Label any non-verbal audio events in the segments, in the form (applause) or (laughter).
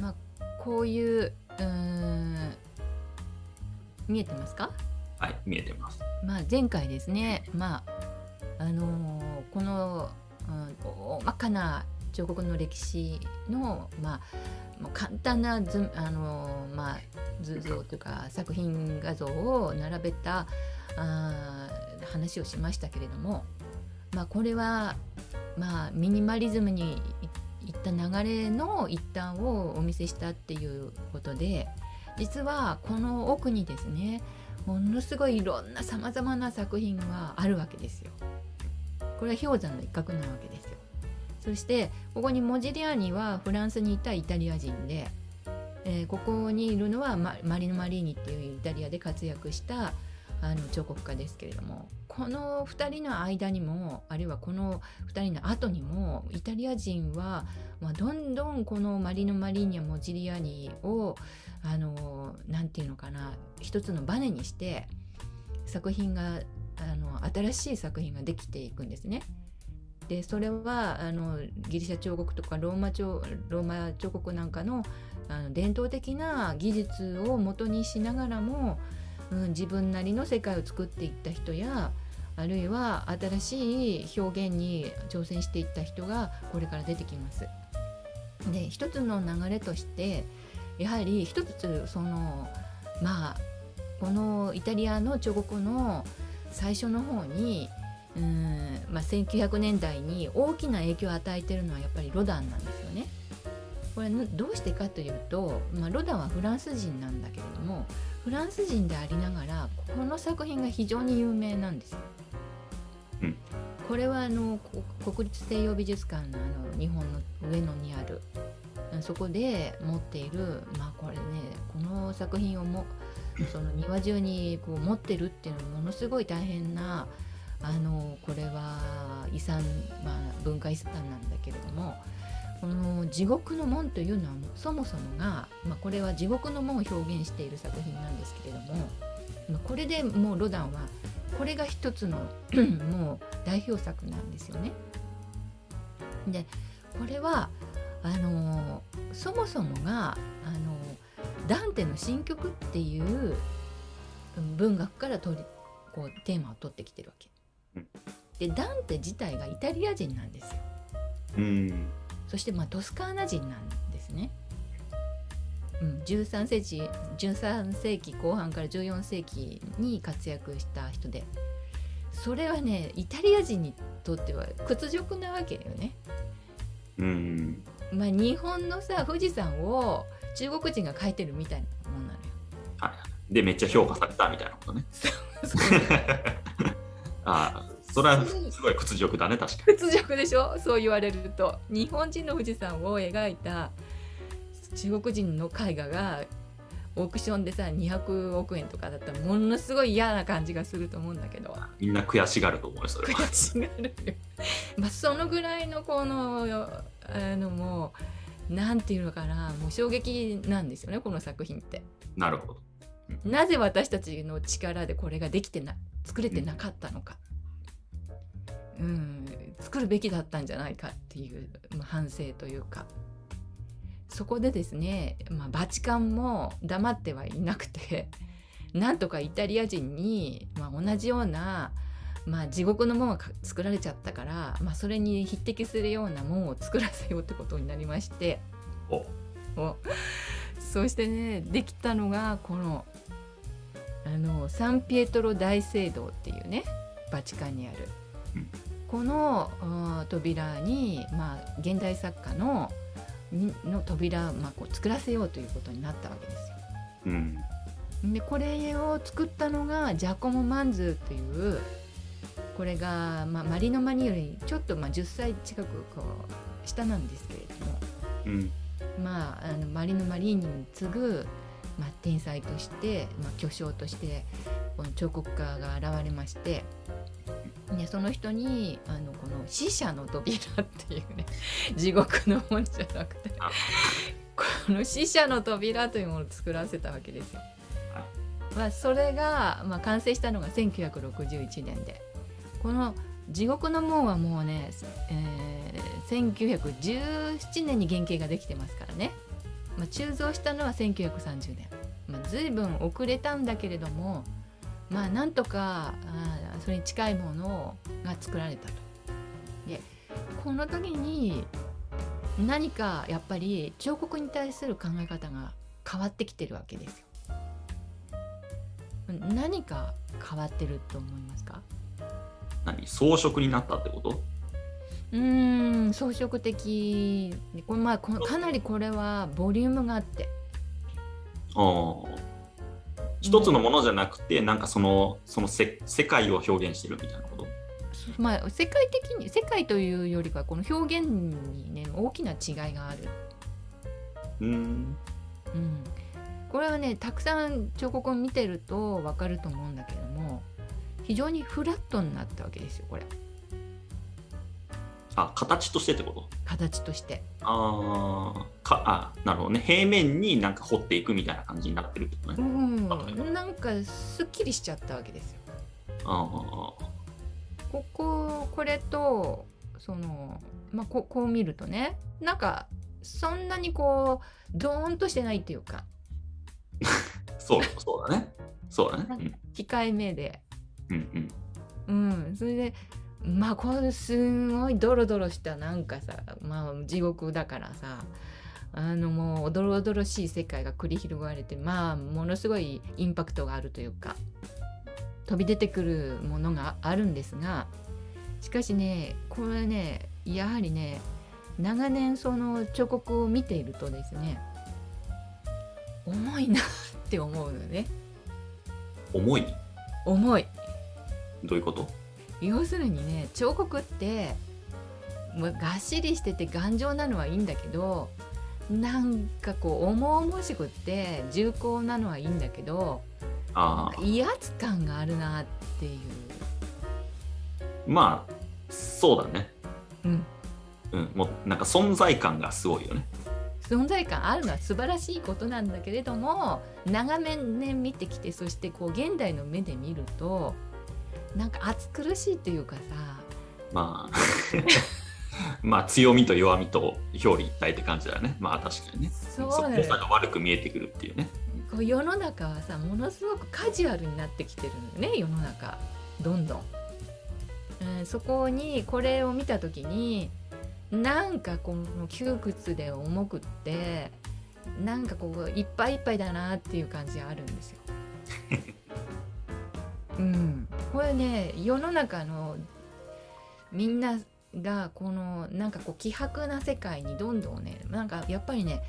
まあこういううん見えてますか？はい、見えてます。まあ、前回ですね、まああのーこの、うん、大まかな彫刻の歴史の、まあ、もう簡単な図,、あのーまあ、図像というか作品画像を並べたあー話をしましたけれども、まあ、これは、まあ、ミニマリズムにいいった流れの一端をお見せしたっていうことで実はこの奥にですねものすごいいろんなさまざまな作品があるわけですよ。これは氷山の一角なわけですよ。そしてここにモジリアーニはフランスにいたイタリア人で、えーここにいるのはママリノ・マリーニっていうイタリアで活躍したあの彫刻家ですけれどもこの2人の間にもあるいはこの2人の後にもイタリア人は、まあ、どんどんこのマリノ・マリーニやモジリアニをあのなんていうのかな一つのバネにして作品があの新しい作品ができていくんですね。でそれはあのギリシャ彫刻とかローマ彫ローマ彫刻なんかのあの伝統的な技術を元にしながらも、うん、自分なりの世界を作っていった人やあるいは新しい表現に挑戦していった人がこれから出てきます。で一つの流れとしてやはり一つそのまあこのイタリアの彫刻の最初の方にうん、まあ、1900年代に大きな影響を与えてるのはやっぱりロダンなんですよね。これどうしてかというと、まあ、ロダンはフランス人なんだけれどもフランス人でありながらこの作品が非常に有名なんですよ。うんこれはあのこ国立西洋美術館のあの日本の上野にあるそこで持っているまあこれねこの作品をもその庭中にこう持ってるっていうのはものすごい大変なあのこれは遺産、まあ、文化遺産なんだけれどもこの地獄の門というのはそもそもが、まあ、これは地獄の門を表現している作品なんですけれどもまあこれでもうロダンはこれが一つの (clears throat) もう代表作なんですよね。でこれはあのそもそもがあのダンテの新曲っていう文学から取りこうテーマを取ってきてるわけうん。でダンテ自体がイタリア人なんですよ。うん。そしてまあトスカーナ人なんですね。うん、13世紀13世紀後半から14世紀に活躍した人でそれはねイタリア人にとっては屈辱なわけよね。うん。まあ、日本のさ富士山を中国人が描いてるみたいなもんなのよ。はい。で、めっちゃ評価されたみたいなことね。(laughs) あ、それはすごい屈辱だね、確かに。屈辱でしょ？そう言われると日本人の富士山を描いた中国人の絵画がオークションでさ200億円とかだったらものすごい嫌な感じがすると思うんだけどみんな悔しがると思うよ、それは。悔しがるよまあそのぐらいのこのあのもうなんていうのかなもう衝撃なんですよねこの作品って。なるほど。なぜ私たちの力でこれができてな作れてなかったのか、うん、作るべきだったんじゃないかっていう、まあ、反省というか。そこでですね、まあ、バチカンも黙ってはいなくて (laughs) なんとかイタリア人に、まあ、同じような、まあ、地獄の門がか作られちゃったから、まあ、それに匹敵するような門を作らせようってことになりまして。お。お。そしてねできたのがこのあのサンピエトロ大聖堂っていうねバチカンにある、うんこのうん扉に、まあ、現代作家のにの扉、まあ、こう作らせようということになったわけですよ。うん。でこれを作ったのがジャコモ・マンズというこれが、まあ、マリノ・マニよりちょっとまあ10歳近くこう下なんですけれどもうん。まあ、あのマリノ・マリーニに次ぐ、まあ、天才として、まあ、巨匠としてこの彫刻家が現れましてでその人にあのこの死者の扉っていうね (laughs) 地獄の門じゃなくてあ。この死者の扉というものを作らせたわけですよ。はまあ、それが、まあ、完成したのが1961年でこの地獄の門はもうね、えー1917年に原型ができてますからね。まあ、鋳造したのは1930年、まあ、随分遅れたんだけれどもまあなんとかあそれに近いものが作られたと。でこの時に何かやっぱり彫刻に対する考え方が変わってきてるわけですよ。何か変わってると思いますか？何？装飾になったってこと？うーん装飾的。これ、まあ、こかなりこれはボリュームがあって。ああ一つのものじゃなくて、なんかそのそのせ世界を表現してるみたいなこと？まあ世界的に世界というよりかこの表現にね大きな違いがある。うん。うん、これはねたくさん彫刻を見てると分かると思うんだけども非常にフラットになったわけですよこれあ形としてってこと？形として。ああかあなるほどね。平面になんか彫っていくみたいな感じになってるってことうね、ん。なんかすっきりしちゃったわけですよ。あこここれとそのまあここう見るとねなんかそんなにこうドーンとしてないっていうか。あ (laughs) そうそうだね。そうだね。控えめで。うんうん。うん。それでまあこれすごいドロドロしたなんかさまあ地獄だからさあのもうおどろおどろしい世界が繰り広がれてまあものすごいインパクトがあるというか飛び出てくるものがあるんですがしかしねこれねやはりね長年その彫刻を見ているとですね重いなって思うのね。重い？重い。どういうこと？要するにね彫刻ってもうがっしりしてて頑丈なのはいいんだけどなんかこう重々しくって重厚なのはいいんだけど威圧感があるなっていう、まあそうだね。うん、うんもうなんか存在感がすごいよね。存在感あるのは素晴らしいことなんだけれども長年ね見てきてそしてこう現代の目で見るとなんか暑苦しいというかさ。まあ。(laughs) まあ強みと弱みと表裏一体って感じだよね。まあ確かにね。そうだよそ良さが悪く見えてくるっていうね。こう世の中はさものすごくカジュアルになってきてるのよね世の中。どんどん、うん、そこにこれを見た時になんかこの窮屈で重くってなんかこういっぱいいっぱいだなっていう感じがあるんですよ。(laughs) うん、これね世の中のみんながこのなんかこう希薄な世界にどんどんねなんかやっぱりね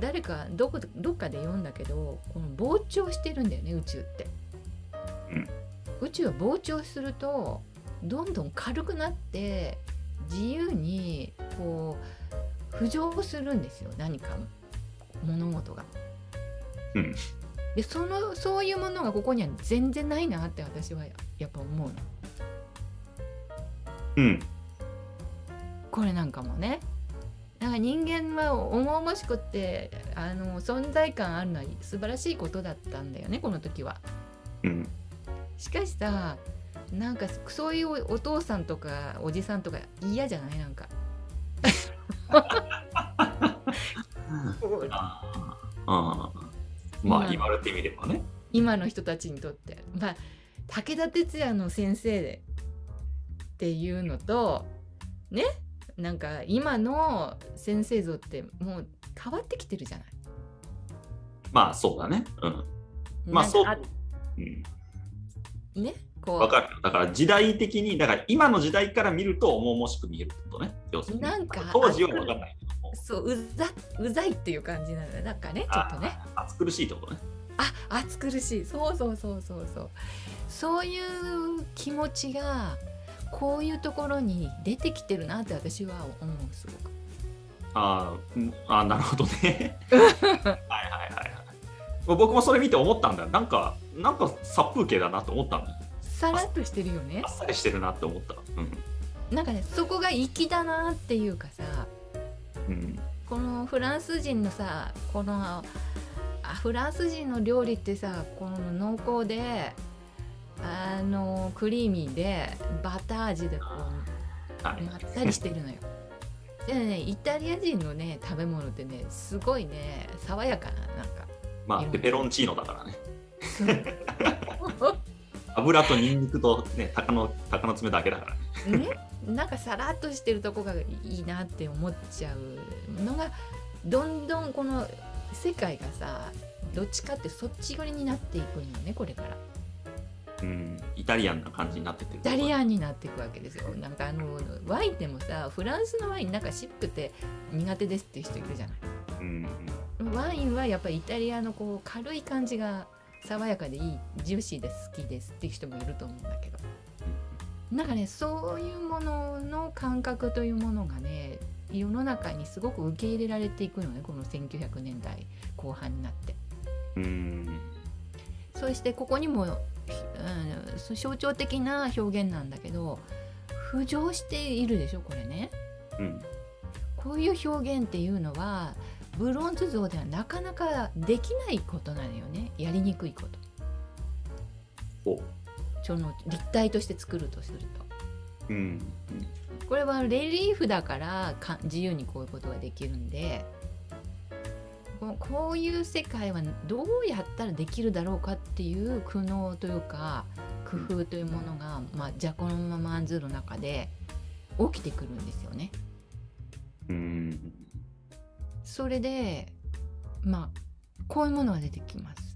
誰かどこどっかで読んだけどこの膨張してるんだよね宇宙って、うん。宇宙は膨張するとどんどん軽くなって自由にこう浮上するんですよ何か物事が。うん。でそのそういうものがここには全然ないなって私はやっぱ思うの。うんこれなんかもねなんか人間は重々しくってあの存在感あるのは素晴らしいことだったんだよねこの時は。うんしかしさなんかそういうお父さんとかおじさんとか嫌じゃない？なんか。(laughs) ああまあ今言われてみればね今の人たちにとって。まあ武田鉄矢の先生で。っていうのとねなんか今の先生像ってもう変わってきてるじゃない。まあそうだね。うん。まあそう。うん。ねこう。わかるだから時代的にだから今の時代から見ると重々しく見えることね。要するに。なんか当時は分かんないけども。そううざうざいっていう感じなのよ。なんかねちょっとね。あ暑苦しいってことねあ暑苦しい。そうそうそうそうそう。そういう気持ちがこういうところに出てきてるなって私は思うすごく。ああーなるほどね。(laughs) はいはいはいはい。僕もそれ見て思ったんだよ。なんかなんか殺風景だなと思ったんだよ。さらっとしてるよね。あっさりしてるなって思った。うん。なんかねそこが粋だなっていうかさうん。このフランス人のさこのあフランス人の料理ってさこの濃厚であのクリーミーでバター味でこうはい。まったりしてるのよ。(laughs) でねイタリア人のね食べ物ってねすごいね爽やかななんか。まあペペロンチーノだからね。(laughs) 油とニンニクとね鷹の鷹の爪だけだからね。ね？なんかさらっとしてるとこがいいなって思っちゃうのがどんどんこの世界がさどっちかってそっち寄りになっていくのよねこれから。うん。イタリアンな感じになってってるイタリアンになっていくわけですよ。なんかあのワインでもさフランスのワインなんか渋くて苦手ですっていう人いるじゃない。うんワインはやっぱりイタリアのこう軽い感じが爽やかでいいジューシーで好きですっていう人もいると思うんだけど。なんかねそういうものの感覚というものがね世の中にすごく受け入れられていくのねこの1900年代後半になって。うん。そしてここにも、うん、象徴的な表現なんだけど浮上しているでしょこれね。うん。こういう表現っていうのはブロンズ像ではなかなかできないことなのよね。やりにくいこと。ほその立体として作るとするとううんこれはレリーフだからか自由にこういうことができるんでここういう世界はどうやったらできるだろうかっていう苦悩というか工夫というものが、まあ、ジャコのママンズの中で起きてくるんですよね。うんそれでまあこういうものが出てきます。